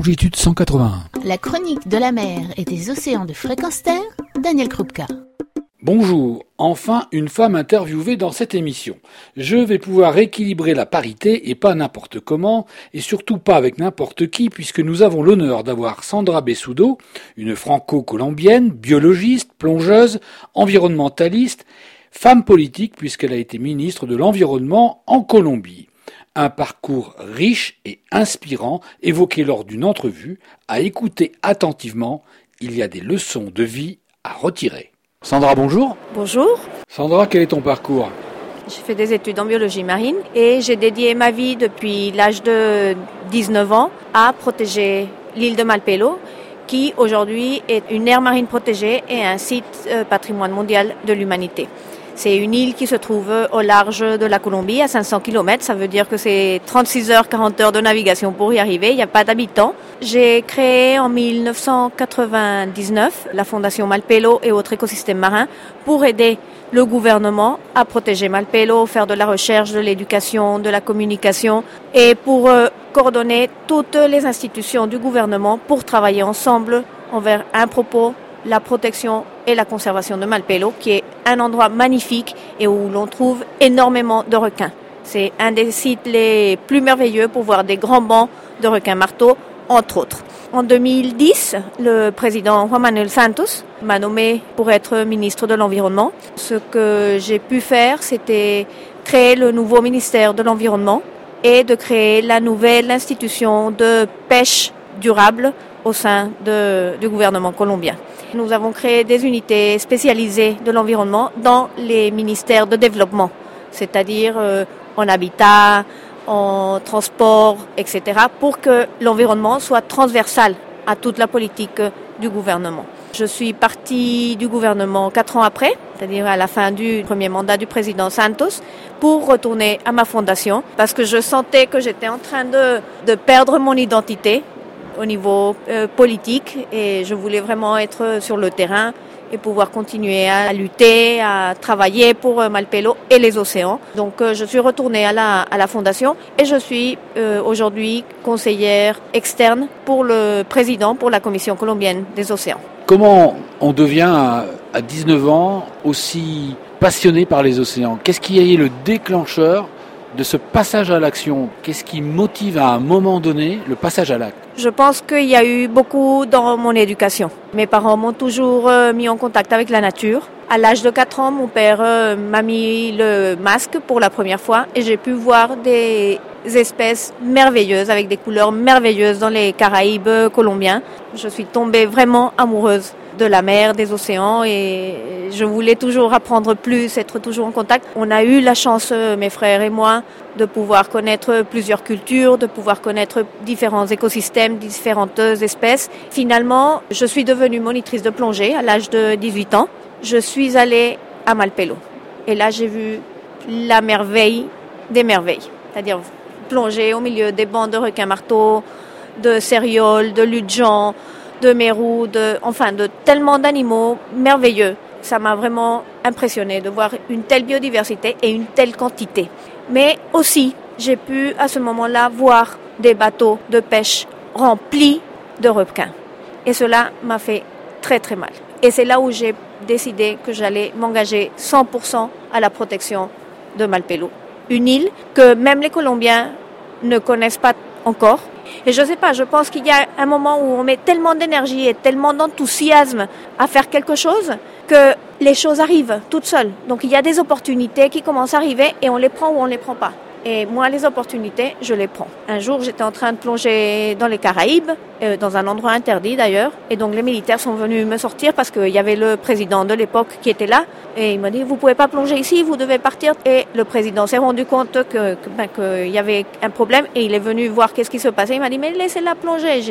longitude 181. La chronique de la mer et des océans de fréquence terre, Daniel Krupka. Bonjour, enfin une femme interviewée dans cette émission. Je vais pouvoir équilibrer la parité et pas n'importe comment, et surtout pas avec n'importe qui, puisque nous avons l'honneur d'avoir Sandra Bessudo, une franco-colombienne, biologiste, plongeuse, environnementaliste, femme politique puisqu'elle a été ministre de l'Environnement en Colombie. Un parcours riche et inspirant évoqué lors d'une entrevue, à écouter attentivement, il y a des leçons de vie à retirer. Sandra, bonjour. Bonjour. Sandra, quel est ton parcours? J'ai fait des études en biologie marine et j'ai dédié ma vie depuis l'âge de 19 ans à protéger l'île de Malpelo qui aujourd'hui est une aire marine protégée et un site euh, patrimoine mondial de l'humanité. C'est une île qui se trouve au large de la Colombie, à 500 km. Ça veut dire que c'est 36 heures, 40 heures de navigation pour y arriver. Il n'y a pas d'habitants. J'ai créé en 1999 la Fondation Malpelo et autres écosystèmes marins pour aider le gouvernement à protéger Malpelo, faire de la recherche, de l'éducation, de la communication et pour euh, coordonner toutes les institutions du gouvernement pour travailler ensemble envers un propos la protection et la conservation de Malpelo, qui est un endroit magnifique et où l'on trouve énormément de requins. C'est un des sites les plus merveilleux pour voir des grands bancs de requins marteaux, entre autres. En 2010, le président Juan Manuel Santos m'a nommé pour être ministre de l'Environnement. Ce que j'ai pu faire, c'était créer le nouveau ministère de l'Environnement et de créer la nouvelle institution de pêche durable au sein du gouvernement colombien. Nous avons créé des unités spécialisées de l'environnement dans les ministères de développement, c'est-à-dire euh, en habitat, en transport, etc., pour que l'environnement soit transversal à toute la politique du gouvernement. Je suis partie du gouvernement quatre ans après, c'est-à-dire à la fin du premier mandat du président Santos, pour retourner à ma fondation, parce que je sentais que j'étais en train de, de perdre mon identité, au niveau euh, politique et je voulais vraiment être sur le terrain et pouvoir continuer à lutter, à travailler pour euh, Malpelo et les océans. Donc euh, je suis retournée à la, à la fondation et je suis aujourd'hui conseillère externe pour le président pour la Commission colombienne des océans. Comment on devient à 19 ans aussi passionné par les océans? Qu'est-ce qui a été le déclencheur de ce passage à l'action Qu'est-ce qui motive à un moment donné le passage à l'acte? Je pense qu'il y a eu beaucoup dans mon éducation. Mes parents m'ont toujours euh, mis en contact avec la nature. À l'âge de 4 ans, mon père euh, m'a mis le masque pour la première fois et j'ai pu voir des espèces merveilleuses avec des couleurs merveilleuses dans les Caraïbes colombiens. Je suis tombée vraiment amoureuse de la mer, des océans et je voulais toujours apprendre plus, être toujours en contact. On a eu la chance, euh, mes frères et moi, de pouvoir connaître plusieurs cultures, de pouvoir connaître différents écosystèmes, différentes espèces. Finalement, je suis devenue monitrice de plongée à l'âge de 18 ans. Je suis allée à Malpelo et là j'ai vu la merveille des merveilles, c'est-à-dire plonger au milieu des bancs de requins marteaux, de cérioles, de ludgens, de mérous, de, enfin de tellement d'animaux merveilleux. Ça m'a vraiment impressionné de voir une telle biodiversité et une telle quantité. Mais aussi, j'ai pu à ce moment-là voir des bateaux de pêche remplis de requins. Et cela m'a fait très très mal. Et c'est là où j'ai décidé que j'allais m'engager 100% à la protection de Malpelo. Une île que même les Colombiens ne connaissent pas encore et je sais pas, je pense qu'il y a un moment où on met tellement d'énergie et tellement d'enthousiasme à faire quelque chose que les choses arrivent toutes seules. Donc il y a des opportunités qui commencent à arriver et on les prend ou on les prend pas. Et moi, les opportunités, je les prends. Un jour, j'étais en train de plonger dans les Caraïbes, euh, dans un endroit interdit d'ailleurs. Et donc, les militaires sont venus me sortir parce qu'il y avait le président de l'époque qui était là. Et il m'a dit, vous pouvez pas plonger ici, vous devez partir. Et le président s'est rendu compte que, ben, qu'il y avait un problème et il est venu voir qu'est-ce qui se passait. Il m'a dit, mais laissez-la plonger.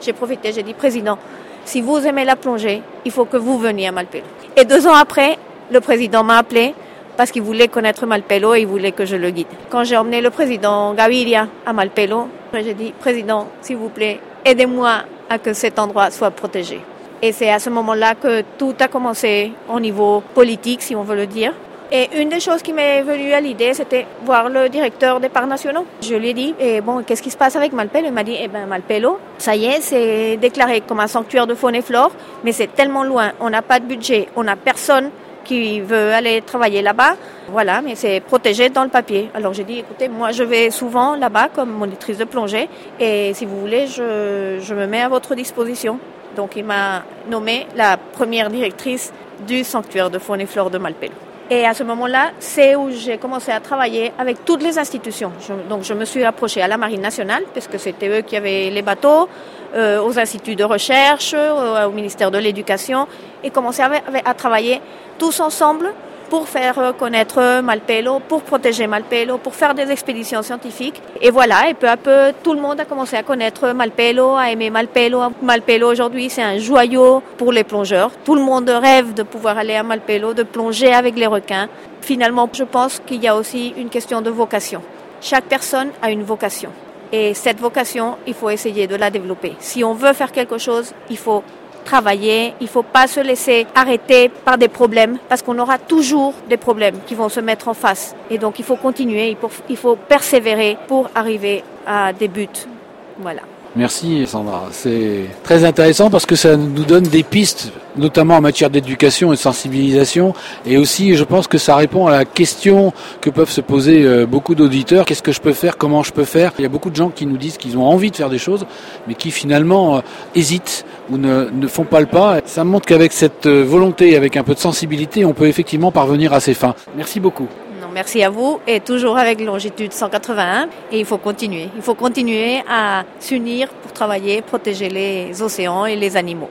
J'ai profité, j'ai dit, président, si vous aimez la plongée, il faut que vous veniez à Malpelo. Et deux ans après, le président m'a appelé parce qu'il voulait connaître Malpelo et il voulait que je le guide. Quand j'ai emmené le président Gaviria à Malpelo, j'ai dit, Président, s'il vous plaît, aidez-moi à que cet endroit soit protégé. Et c'est à ce moment-là que tout a commencé au niveau politique, si on veut le dire. Et une des choses qui m'est venue à l'idée, c'était voir le directeur des parcs nationaux. Je lui ai dit, et bon, qu'est-ce qui se passe avec Malpelo? Il m'a dit, eh ben Malpelo, ça y est, c'est déclaré comme un sanctuaire de faune et flore, mais c'est tellement loin, on n'a pas de budget, on n'a personne qui veut aller travailler là-bas. Voilà, mais c'est protégé dans le papier. Alors j'ai dit, écoutez, moi je vais souvent là-bas comme monitrice de plongée et si vous voulez, je, je me mets à votre disposition. Donc il m'a nommé la première directrice du sanctuaire de faune et flore de Malpelo. Et à ce moment-là, c'est où j'ai commencé à travailler avec toutes les institutions. donc je me suis approchée à la Marine nationale, puisque c'était eux qui avaient les bateaux, euh, aux instituts de recherche, au, ministère de l'Éducation, et commencé à, à travailler tous ensemble pour faire connaître Malpelo, pour protéger Malpelo, pour faire des expéditions scientifiques. Et voilà, et peu à peu, tout le monde a commencé à connaître Malpelo, à aimer Malpelo. Malpelo aujourd'hui, c'est un joyau pour les plongeurs. Tout le monde rêve de pouvoir aller à Malpelo, de plonger avec les requins. Finalement, je pense qu'il y a aussi une question de vocation. Chaque personne a une vocation. Et cette vocation, il faut essayer de la développer. Si on veut faire quelque chose, il faut travailler, il ne faut pas se laisser arrêter par des problèmes, parce qu'on aura toujours des problèmes qui vont se mettre en face. Et donc il faut continuer, il faut, persévérer pour arriver à des buts. Voilà. Merci Sandra. C'est très intéressant parce que ça nous donne des pistes, notamment en matière d'éducation et de sensibilisation. Et aussi, je pense que ça répond à la question que peuvent se poser euh, beaucoup d'auditeurs. Qu'est-ce que je peux faire? Comment je peux faire? Il y a beaucoup de gens qui nous disent qu'ils ont envie de faire des choses, mais qui finalement euh, hésitent ou ne, ne font pas le pas. Ça montre qu'avec cette euh, volonté, avec un peu de sensibilité, on peut effectivement parvenir à ses fins. Merci beaucoup merci à vous et toujours avec longitude 181 et il faut continuer. Il faut continuer à s'unir pour travailler, protéger les océans et les animaux.